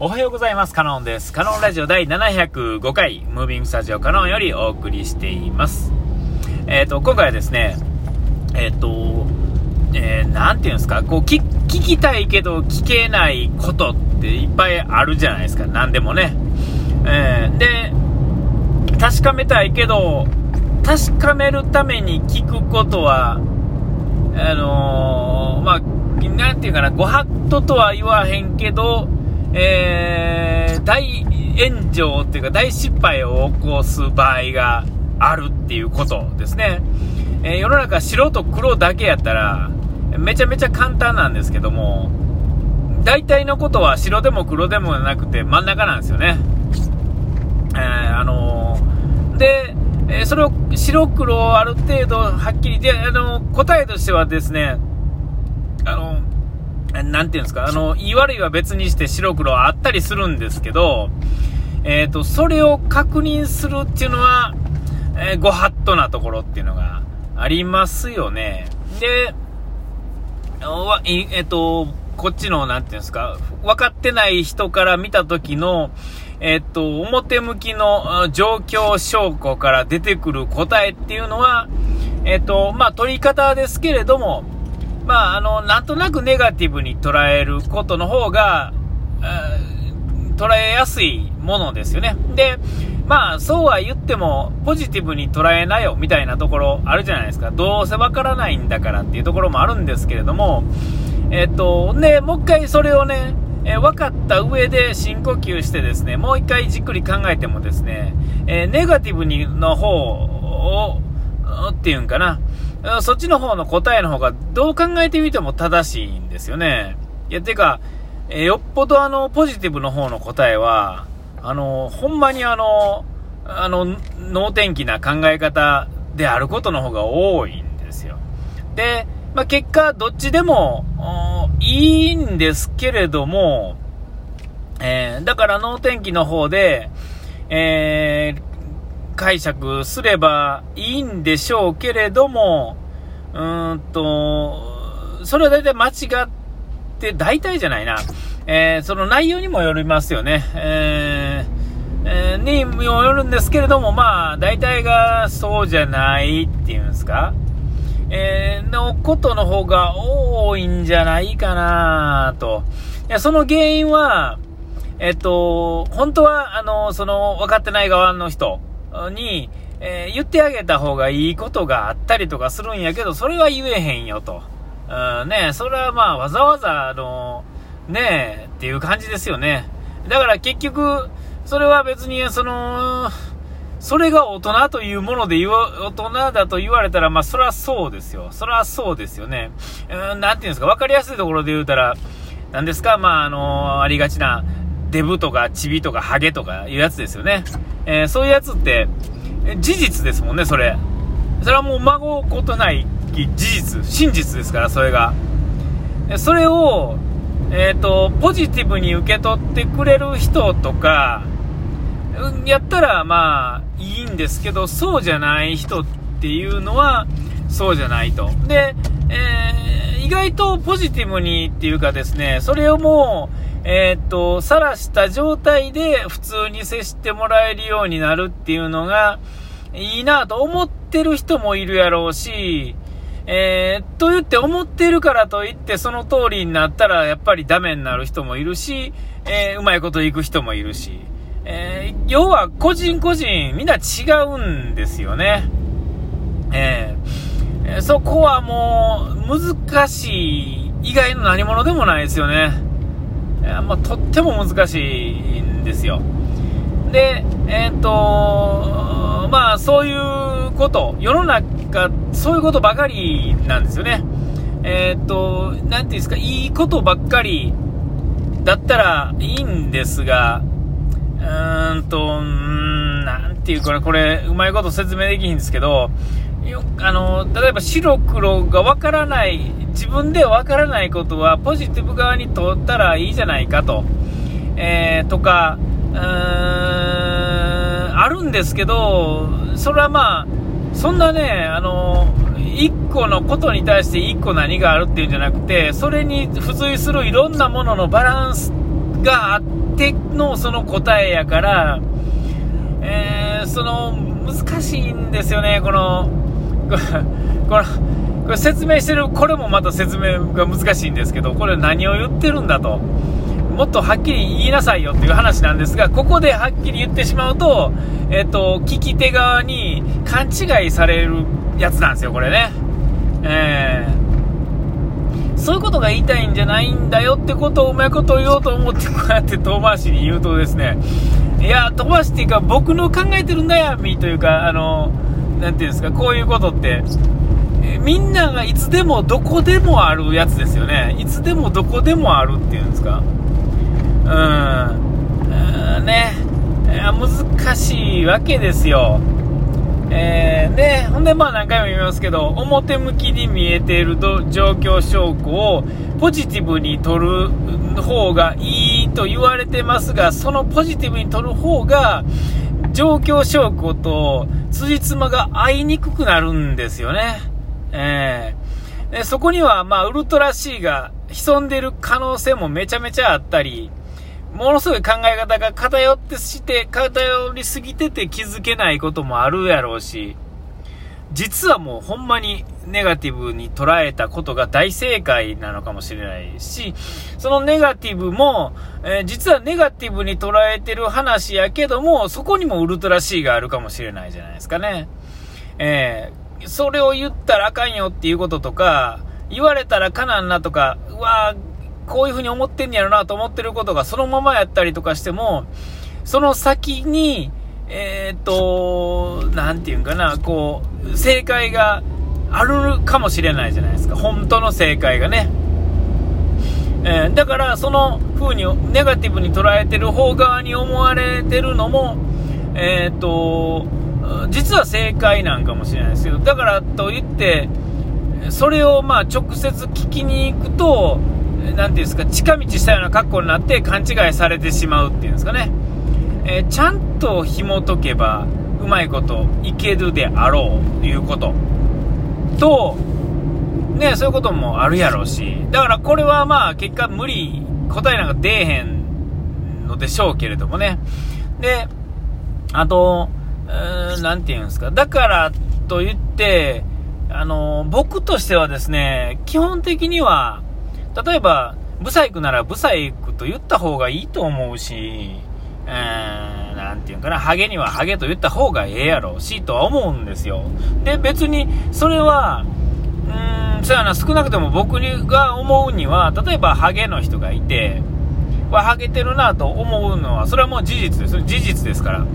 おはようございます。カノンです。カノンラジオ第705回、ムービングスタジオカノンよりお送りしています。えっ、ー、と、今回はですね、えっ、ー、と、えー、なんていうんですか、こう聞、聞きたいけど聞けないことっていっぱいあるじゃないですか。何でもね。えー、で、確かめたいけど、確かめるために聞くことは、あの、まあ、なんていうかな、ご法度とは言わへんけど、えー、大炎上っていうか大失敗を起こす場合があるっていうことですね。えー、世の中白と黒だけやったらめちゃめちゃ簡単なんですけども、大体のことは白でも黒でもなくて真ん中なんですよね。えー、あのー、で、えそれを白黒ある程度はっきりで、あの答えとしてはですね、なんていうんですか、あの、言い悪いは別にして白黒あったりするんですけど、えっ、ー、と、それを確認するっていうのは、えー、ご法度なところっていうのがありますよね。で、えっ、ー、と、こっちの、なんていうんですか、分かってない人から見た時の、えっと、表向きの状況証拠から出てくる答えっていうのは、えっと、まあ、取り方ですけれども、まあ、あの、なんとなくネガティブに捉えることの方が、捉えやすいものですよね。で、まあ、そうは言っても、ポジティブに捉えなよ、みたいなところあるじゃないですか。どうせわからないんだからっていうところもあるんですけれども、えっと、ね、もう一回それをね、えー、分かった上で深呼吸してですね、もう一回じっくり考えてもですね、えー、ネガティブにの方を、っていうんかな、そっちの方の答えの方がどう考えてみても正しいんですよね。いや、てか、えよっぽどあの、ポジティブの方の答えは、あの、ほんまにあの、あの、能天気な考え方であることの方が多いんですよ。で、まあ、結果、どっちでもいいんですけれども、えー、だから能天気の方で、えー、解釈すればいいんでしょうけれども、うーんと、それは大体間違って、大体じゃないな、えー、その内容にもよりますよね。えー、えー、にもよるんですけれども、まあ、大体がそうじゃないっていうんですか。えー、のことの方が多いんじゃないかなと。いや、その原因は、えっと、本当は、あの、その、分かってない側の人、に、えー、言ってあげた方がいいことがあったりとかするんやけど、それは言えへんよと。うん、ねそれはまあ、わざわざ、あの、ねえっていう感じですよね。だから結局、それは別に、その、それが大人というもので言大人だと言われたら、まあ、それはそうですよ。それはそうですよね。うん、なんていうんですか、わかりやすいところで言うたら、何ですか、まあ、あのありがちな、デブとかチビとかハゲとかいうやつですよね。えー、そういうやつって、事実ですもんね、それ。それはもう孫ことない事実、真実ですから、それが。それを、えっ、ー、と、ポジティブに受け取ってくれる人とか、やったらまあいいんですけど、そうじゃない人っていうのは、そうじゃないと。で、えー、意外とポジティブにっていうかですね、それをもう、えー、っと、晒した状態で普通に接してもらえるようになるっていうのがいいなと思ってる人もいるやろうし、えー、と言って思ってるからといってその通りになったらやっぱりダメになる人もいるし、えー、うまいこといく人もいるし、えー、要は個人個人みんな違うんですよね。えー、そこはもう難しい以外の何者でもないですよね。まあ、とっても難しいんですよ。で、えっ、ー、と、まあ、そういうこと、世の中、そういうことばかりなんですよね。えっ、ー、と、なんていうんですか、いいことばっかりだったらいいんですが、うーんと、うーんなんていうかな、これ、うまいこと説明できひんですけど、よあの例えば白黒がわからない自分でわからないことはポジティブ側に通ったらいいじゃないかと、えー、とかうーんあるんですけどそれはまあそんなねあの1個のことに対して1個何があるっていうんじゃなくてそれに付随するいろんなもののバランスがあってのその答えやから、えー、その、難しいんですよね、この、この、これ説明してる、これもまた説明が難しいんですけど、これ何を言ってるんだと。もっとはっきり言いなさいよっていう話なんですが、ここではっきり言ってしまうと、えっ、と、聞き手側に勘違いされるやつなんですよ、これね。えー、そういうことが言いたいんじゃないんだよってことをうまいこと言おうと思って、こうやって遠回しに言うとですね、いや、飛ばしっていうか、僕の考えてる悩みというか、あの、なんていうんですか、こういうことって、みんながいつでもどこでもあるやつですよね。いつでもどこでもあるっていうんですか。うん。ね。難しいわけですよ。えー、で、ほんでまあ何回も言いますけど、表向きに見えている状況証拠をポジティブに取る方がいいと言われてますが、そのポジティブに取る方が、状況証拠と辻褄が合いにくくなるんですよね。えー、でそこには、まあ、ウルトラ C が潜んでる可能性もめちゃめちゃあったり、ものすごい考え方が偏ってして、偏りすぎてて気づけないこともあるやろうし、実はもうほんまにネガティブに捉えたことが大正解なのかもしれないし、そのネガティブも、えー、実はネガティブに捉えてる話やけども、そこにもウルトラ C があるかもしれないじゃないですかね。えー、それを言ったらあかんよっていうこととか、言われたらかなんなとか、うわこういうふうに思ってんやろなと思ってることがそのままやったりとかしても、その先に、えー、っと、なんていうんかな、こう、正解があるかもしれないじゃないですか。本当の正解がね。えー、だから、その風にネガティブに捉えてる方側に思われてるのも、えー、っと、実は正解なんかもしれないですけど、だからといって、それをまあ直接聞きに行くと、なんていうんですか、近道したような格好になって勘違いされてしまうっていうんですかね。えー、ちゃんと紐解けば、うまいこといけるであろうということと、ね、そういうこともあるやろうし、だからこれはまあ結果無理、答えなんか出えへんのでしょうけれどもね。で、あと、何て言うんですか、だからと言って、あの僕としてはですね、基本的には、例えば、ブサイクならブサイクと言った方がいいと思うし、えー、なんていうかな、ハゲにはハゲと言った方がええやろうし、とは思うんですよ。で、別に、それは、うーん、そうやな、少なくとも僕が思うには、例えばハゲの人がいて、はハゲてるなと思うのは、それはもう事実です。事実ですから。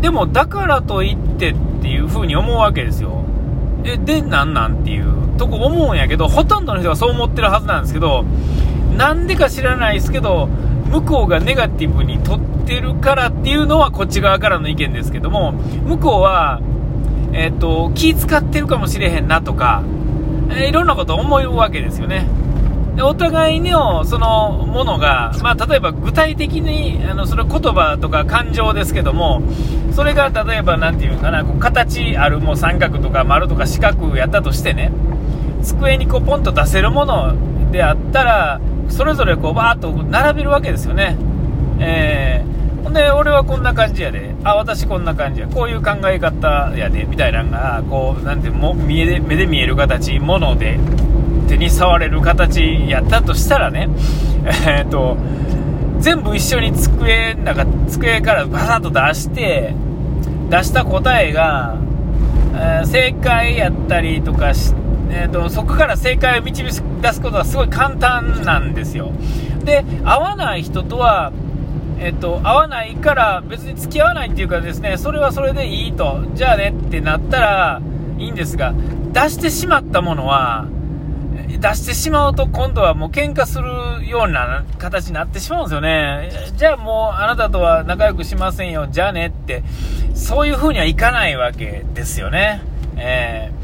でも、だからといってっていう風に思うわけですよ。え、で、なんなんっていうとこ思うんやけど、ほとんどの人がそう思ってるはずなんですけど、なんでか知らないですけど、向こうがネガティブに取ってるからっていうのはこっち側からの意見ですけども、向こうは、えっ、ー、と、気使ってるかもしれへんなとか、えー、いろんなこと思うわけですよね。でお互いのそのものが、まあ、例えば具体的にあのそれ言葉とか感情ですけどもそれが例えば何て言うかなこう形あるもう三角とか丸とか四角やったとしてね机にこうポンと出せるものであったらそれぞれこうバーッと並べるわけですよね。えー、ほんで、俺はこんな感じやで、あ、私こんな感じや、こういう考え方やで、みたいなのが、こう、なんても見え目で見える形、もので、手に触れる形やったとしたらね、えー、っと、全部一緒に机、なんか机からバサッと出して、出した答えが、えー、正解やったりとかして、えーと、そこから正解を導き出すことはすごい簡単なんですよ。で、合わない人とは、えっ、と、合わないから別に付き合わないっていうかですね、それはそれでいいと、じゃあねってなったらいいんですが、出してしまったものは、出してしまうと今度はもう喧嘩するような形になってしまうんですよね。じゃあもうあなたとは仲良くしませんよ、じゃあねって、そういう風にはいかないわけですよね。えー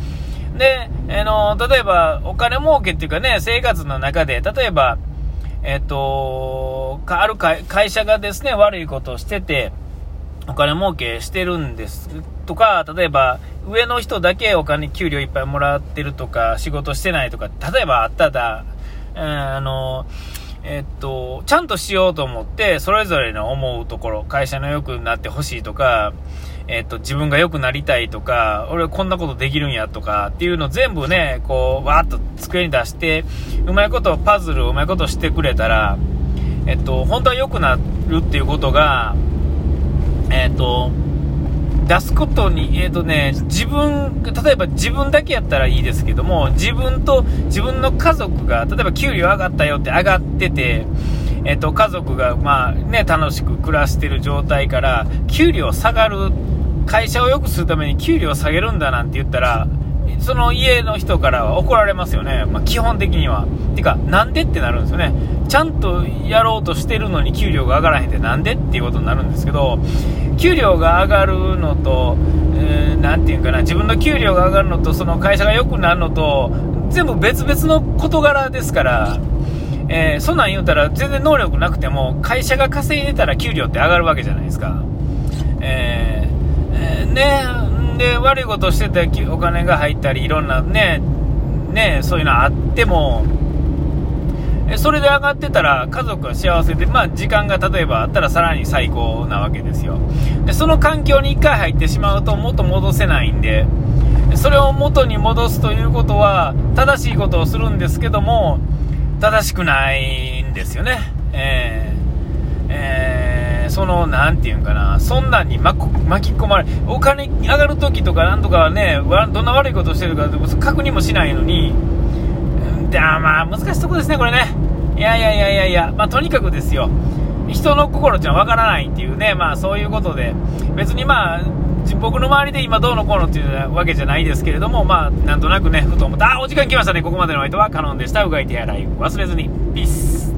で、あの、例えば、お金儲けっていうかね、生活の中で、例えば、えっ、と、ある会社がですね、悪いことをしてて、お金儲けしてるんです。とか、例えば、上の人だけお金、給料いっぱいもらってるとか、仕事してないとか、例えばあったら、うん、あの、えっと、ちゃんとしようと思って、それぞれの思うところ、会社の良くなってほしいとか、えっと、自分が良くなりたいとか、俺はこんなことできるんやとかっていうの全部ね、こう、わーっと机に出して、うまいことパズルうまいことしてくれたら、えっと、本当は良くなるっていうことが、えっと、出すことに、えっ、ー、とね、自分、例えば自分だけやったらいいですけども、自分と自分の家族が、例えば給料上がったよって上がってて、えっ、と、家族が、まあね、楽しく暮らしてる状態から、給料下がる、会社を良くするために給料下げるんだなんて言ったら、その家の人からは怒られますよね。まあ、基本的には。てか、なんでってなるんですよね。ちゃんとやろうとしてるのに給料が上がらへんってなんでっていうことになるんですけど、給料が上がるのと、えー、ていうかな、自分の給料が上がるのと、その会社が良くなるのと、全部別々の事柄ですから、えー、そんなん言うたら全然能力なくても、会社が稼いでたら給料って上がるわけじゃないですか。えー、え、ね、で、悪いことしててお金が入ったり、いろんなね、ね、そういうのあっても、それで上がってたら家族は幸せで、まあ、時間が例えばあったらさらに最高なわけですよでその環境に1回入ってしまうと元戻せないんでそれを元に戻すということは正しいことをするんですけども正しくないんですよね。えー、えー、その何て言うんかな。そんなんに巻き込まれお金上がるときとかなんとかねどんな悪いことしてるか確認もしないのにでまあ難しいとこですねこれね。いやいやいやいやいや、まあ、とにかくですよ、人の心っていうのは分からないっていうね、まあそういうことで、別にまあ、僕の周りで今どうのこうのっていうわけじゃないですけれども、まあなんとなくね、ふと思った、あ、お時間来ましたね、ここまでの相手はカノンでした。うがい手洗い忘れずに。ピース。